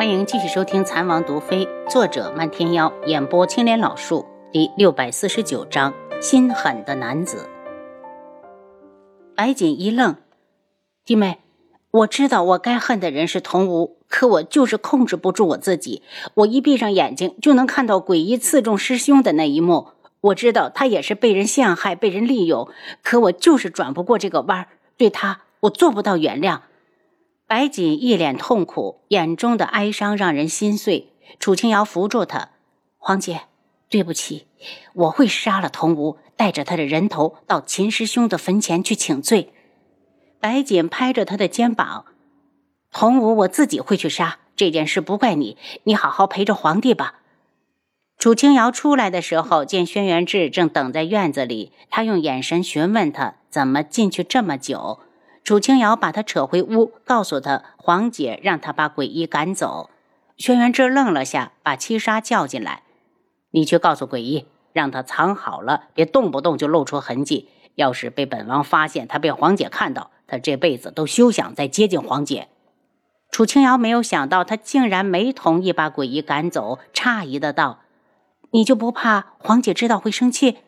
欢迎继续收听《残王毒妃》，作者漫天妖，演播青莲老树，第六百四十九章：心狠的男子。白锦一愣，弟妹，我知道我该恨的人是童无，可我就是控制不住我自己。我一闭上眼睛，就能看到诡异刺中师兄的那一幕。我知道他也是被人陷害、被人利用，可我就是转不过这个弯儿。对他，我做不到原谅。白锦一脸痛苦，眼中的哀伤让人心碎。楚清瑶扶住他：“黄姐，对不起，我会杀了童无，带着他的人头到秦师兄的坟前去请罪。”白锦拍着他的肩膀：“童无，我自己会去杀，这件事不怪你，你好好陪着皇帝吧。”楚清瑶出来的时候，见轩辕志正等在院子里，他用眼神询问他怎么进去这么久。楚清瑶把他扯回屋，告诉他黄姐让他把鬼医赶走。轩辕志愣了下，把七杀叫进来：“你去告诉鬼医，让他藏好了，别动不动就露出痕迹。要是被本王发现他被黄姐看到，他这辈子都休想再接近黄姐。”楚清瑶没有想到他竟然没同意把鬼医赶走，诧异的道：“你就不怕黄姐知道会生气？”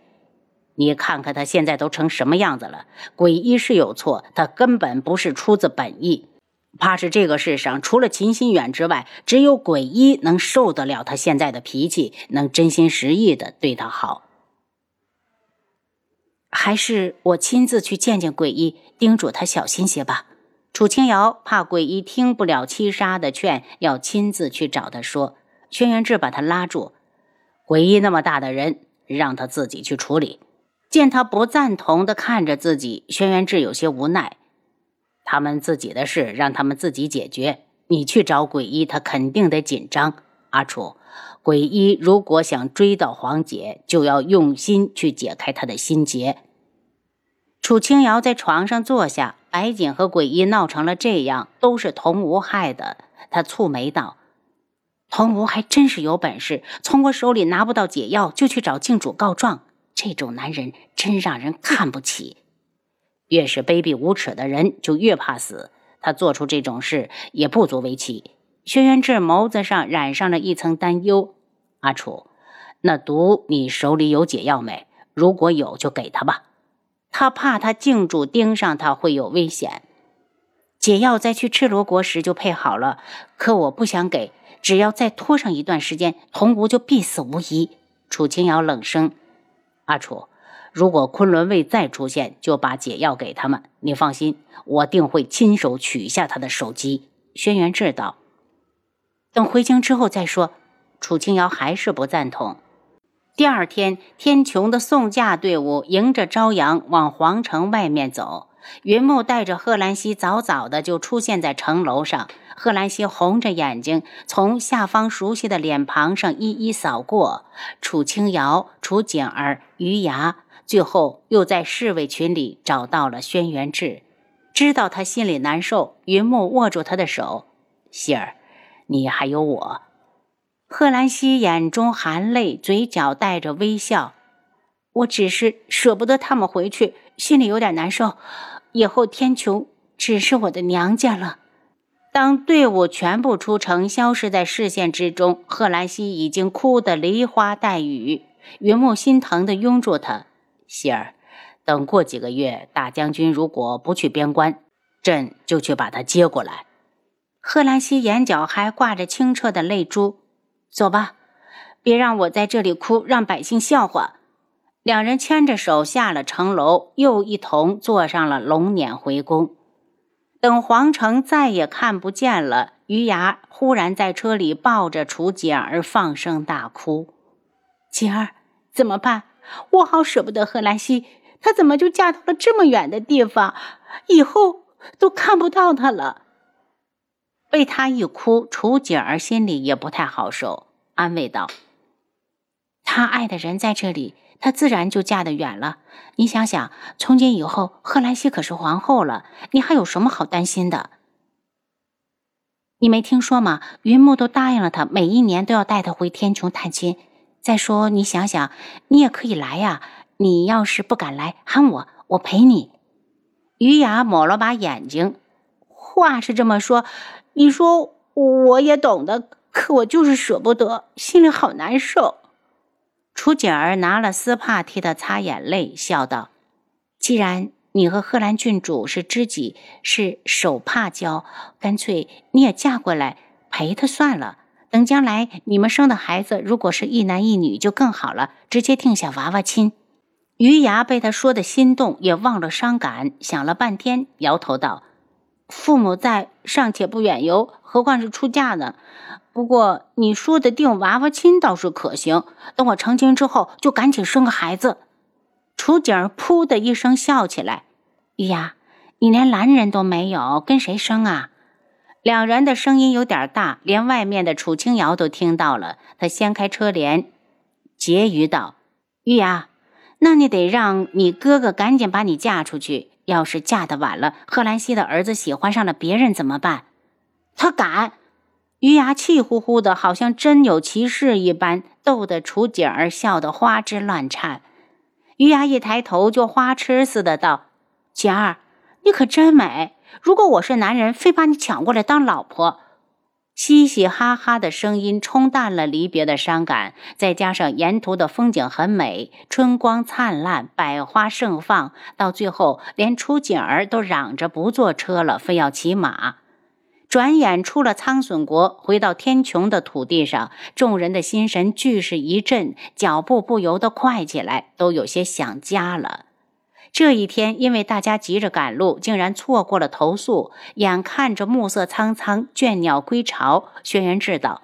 你看看他现在都成什么样子了！鬼医是有错，他根本不是出自本意。怕是这个世上除了秦心远之外，只有鬼医能受得了他现在的脾气，能真心实意的对他好。还是我亲自去见见鬼医，叮嘱他小心些吧。楚清瑶怕鬼医听不了七杀的劝，要亲自去找他说。轩辕志把他拉住：“鬼医那么大的人，让他自己去处理。”见他不赞同的看着自己，轩辕志有些无奈。他们自己的事让他们自己解决，你去找鬼医，他肯定得紧张。阿楚，鬼医如果想追到黄姐，就要用心去解开他的心结。楚清瑶在床上坐下，白锦和鬼医闹成了这样，都是童无害的。他蹙眉道：“童无还真是有本事，从我手里拿不到解药，就去找靖主告状。”这种男人真让人看不起，越是卑鄙无耻的人就越怕死。他做出这种事也不足为奇。轩辕志眸子上染上了一层担忧。阿楚，那毒你手里有解药没？如果有，就给他吧。他怕他静主盯上他会有危险。解药在去赤罗国时就配好了，可我不想给。只要再拖上一段时间，童无就必死无疑。楚清瑶冷声。阿楚，如果昆仑卫再出现，就把解药给他们。你放心，我定会亲手取下他的手机。轩辕志道：“等回京之后再说。”楚清瑶还是不赞同。第二天，天穹的送嫁队伍迎着朝阳往皇城外面走。云木带着贺兰溪早早的就出现在城楼上。贺兰溪红着眼睛，从下方熟悉的脸庞上一一扫过。楚清瑶、楚景儿、余牙，最后又在侍卫群里找到了轩辕志。知道他心里难受，云木握住他的手：“希儿，你还有我。”贺兰溪眼中含泪，嘴角带着微笑：“我只是舍不得他们回去，心里有点难受。以后天穹只是我的娘家了。”当队伍全部出城，消失在视线之中，贺兰溪已经哭得梨花带雨。云木心疼地拥住他：“希儿，等过几个月，大将军如果不去边关，朕就去把他接过来。”贺兰溪眼角还挂着清澈的泪珠：“走吧，别让我在这里哭，让百姓笑话。”两人牵着手下了城楼，又一同坐上了龙辇回宫。等皇城再也看不见了，余牙忽然在车里抱着楚锦儿放声大哭：“锦儿，怎么办？我好舍不得贺兰溪，她怎么就嫁到了这么远的地方？以后都看不到她了。”被他一哭，楚锦儿心里也不太好受，安慰道：“他爱的人在这里。”她自然就嫁得远了。你想想，从今以后，贺兰溪可是皇后了，你还有什么好担心的？你没听说吗？云木都答应了他，每一年都要带她回天穹探亲。再说，你想想，你也可以来呀。你要是不敢来，喊我，我陪你。于雅抹了把眼睛，话是这么说，你说我也懂得，可我就是舍不得，心里好难受。楚景儿拿了丝帕替他擦眼泪，笑道：“既然你和贺兰郡主是知己，是手帕交，干脆你也嫁过来陪他算了。等将来你们生的孩子如果是一男一女，就更好了，直接定下娃娃亲。”余牙被他说的心动，也忘了伤感，想了半天，摇头道：“父母在，尚且不远游，何况是出嫁呢？不过你说的定娃娃亲倒是可行。等我成亲之后，就赶紧生个孩子。”楚景儿噗的一声笑起来：“玉牙，你连男人都没有，跟谁生啊？”两人的声音有点大，连外面的楚清瑶都听到了。他掀开车帘，结语道：“玉牙。”那你得让你哥哥赶紧把你嫁出去。要是嫁得晚了，贺兰溪的儿子喜欢上了别人怎么办？他敢！余牙气呼呼的，好像真有其事一般，逗得楚景儿笑得花枝乱颤。余牙一抬头就花痴似的道：“景儿，你可真美！如果我是男人，非把你抢过来当老婆。”嘻嘻哈哈的声音冲淡了离别的伤感，再加上沿途的风景很美，春光灿烂，百花盛放。到最后，连楚景儿都嚷着不坐车了，非要骑马。转眼出了苍隼国，回到天穹的土地上，众人的心神俱是一震，脚步不由得快起来，都有些想家了。这一天，因为大家急着赶路，竟然错过了投宿。眼看着暮色苍苍，倦鸟归巢，轩辕志道：“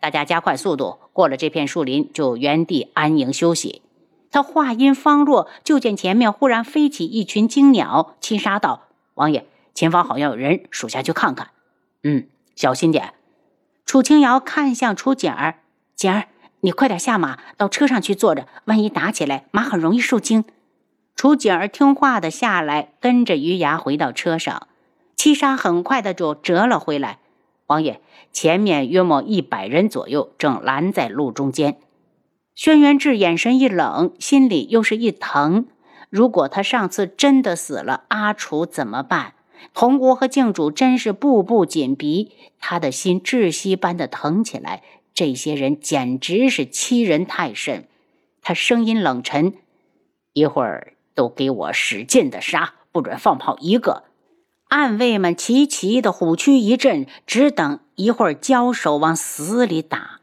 大家加快速度，过了这片树林，就原地安营休息。”他话音方落，就见前面忽然飞起一群惊鸟。七杀道：“王爷，前方好像有人，属下去看看。”“嗯，小心点。”楚清瑶看向楚景儿：“景儿，你快点下马，到车上去坐着，万一打起来，马很容易受惊。”楚景儿听话的下来，跟着余牙回到车上。七杀很快的就折了回来。王爷，前面约莫一百人左右，正拦在路中间。轩辕志眼神一冷，心里又是一疼。如果他上次真的死了，阿楚怎么办？铜国和靖主真是步步紧逼，他的心窒息般的疼起来。这些人简直是欺人太甚。他声音冷沉：“一会儿。”都给我使劲的杀，不准放炮一个！暗卫们齐齐的虎躯一震，只等一会儿交手往死里打。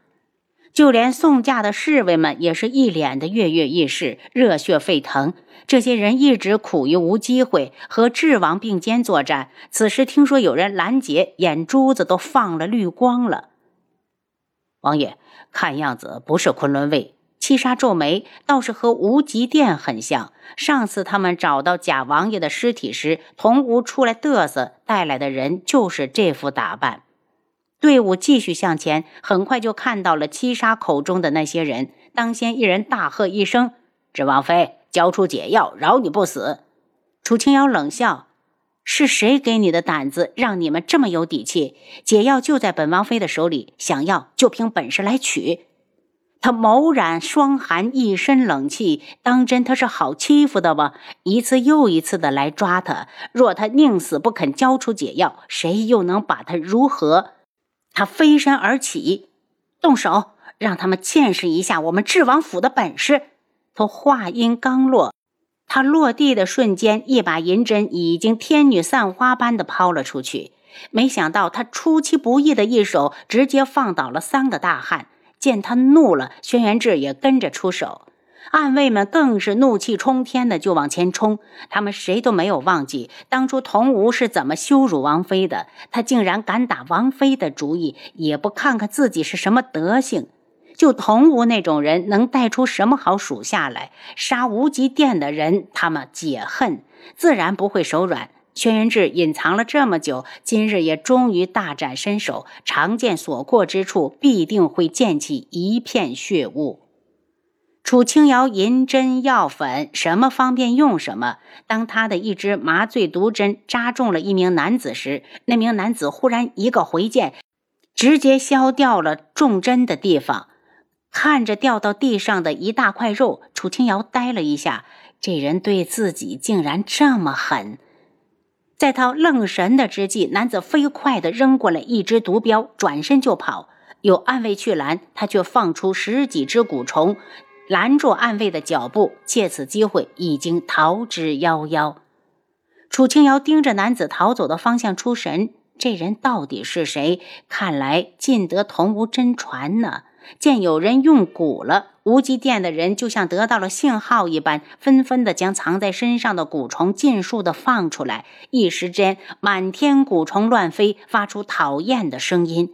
就连送嫁的侍卫们也是一脸的跃跃欲试，热血沸腾。这些人一直苦于无机会和智王并肩作战，此时听说有人拦截，眼珠子都放了绿光了。王爷，看样子不是昆仑卫。七杀皱眉，倒是和无极殿很像。上次他们找到贾王爷的尸体时，童无出来嘚瑟，带来的人就是这副打扮。队伍继续向前，很快就看到了七杀口中的那些人。当先一人大喝一声：“智王妃，交出解药，饶你不死！”楚清瑶冷笑：“是谁给你的胆子，让你们这么有底气？解药就在本王妃的手里，想要就凭本事来取。”他眸染霜寒，一身冷气。当真他是好欺负的吗？一次又一次的来抓他。若他宁死不肯交出解药，谁又能把他如何？他飞身而起，动手，让他们见识一下我们智王府的本事。他话音刚落，他落地的瞬间，一把银针已经天女散花般的抛了出去。没想到他出其不意的一手，直接放倒了三个大汉。见他怒了，轩辕志也跟着出手，暗卫们更是怒气冲天的就往前冲。他们谁都没有忘记当初童无是怎么羞辱王妃的，他竟然敢打王妃的主意，也不看看自己是什么德行。就童无那种人，能带出什么好属下来？杀无极殿的人，他们解恨，自然不会手软。轩辕志隐藏了这么久，今日也终于大展身手。长剑所过之处，必定会溅起一片血雾。楚清瑶银针药粉，什么方便用什么。当他的一支麻醉毒针扎中了一名男子时，那名男子忽然一个回剑，直接削掉了中针的地方。看着掉到地上的一大块肉，楚清瑶呆了一下。这人对自己竟然这么狠！在他愣神的之际，男子飞快地扔过来一只毒镖，转身就跑。有暗卫去拦，他却放出十几只蛊虫，拦住暗卫的脚步，借此机会已经逃之夭夭。楚清瑶盯着男子逃走的方向出神，这人到底是谁？看来尽得同无真传呢。见有人用蛊了，无极殿的人就像得到了信号一般，纷纷的将藏在身上的蛊虫尽数的放出来。一时间，满天蛊虫乱飞，发出讨厌的声音。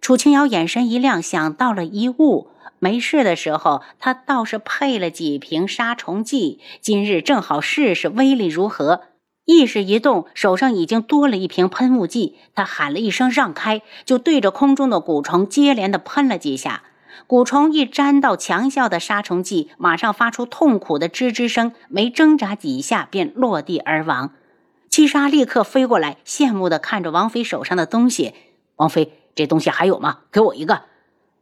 楚清瑶眼神一亮，想到了一物。没事的时候，他倒是配了几瓶杀虫剂，今日正好试试威力如何。意识一动，手上已经多了一瓶喷雾剂。他喊了一声“让开”，就对着空中的蛊虫接连的喷了几下。蛊虫一沾到强效的杀虫剂，马上发出痛苦的吱吱声，没挣扎几下便落地而亡。七杀立刻飞过来，羡慕地看着王妃手上的东西。王妃。这东西还有吗？给我一个。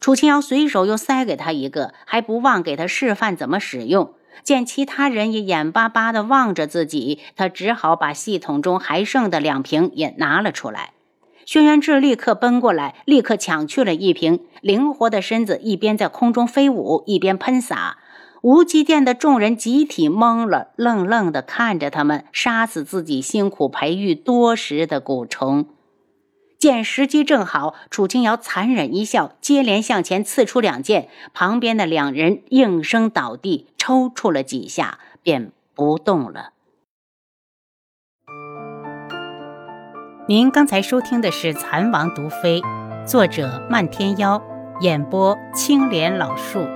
楚清瑶随手又塞给他一个，还不忘给他示范怎么使用。见其他人也眼巴巴地望着自己，他只好把系统中还剩的两瓶也拿了出来。轩辕志立刻奔过来，立刻抢去了一瓶，灵活的身子一边在空中飞舞，一边喷洒。无极殿的众人集体懵了，愣愣地看着他们杀死自己辛苦培育多时的蛊虫。见时机正好，楚清瑶残忍一笑，接连向前刺出两剑，旁边的两人应声倒地，抽搐了几下，便不动了。您刚才收听的是《蚕王毒妃》，作者漫天妖，演播青莲老树。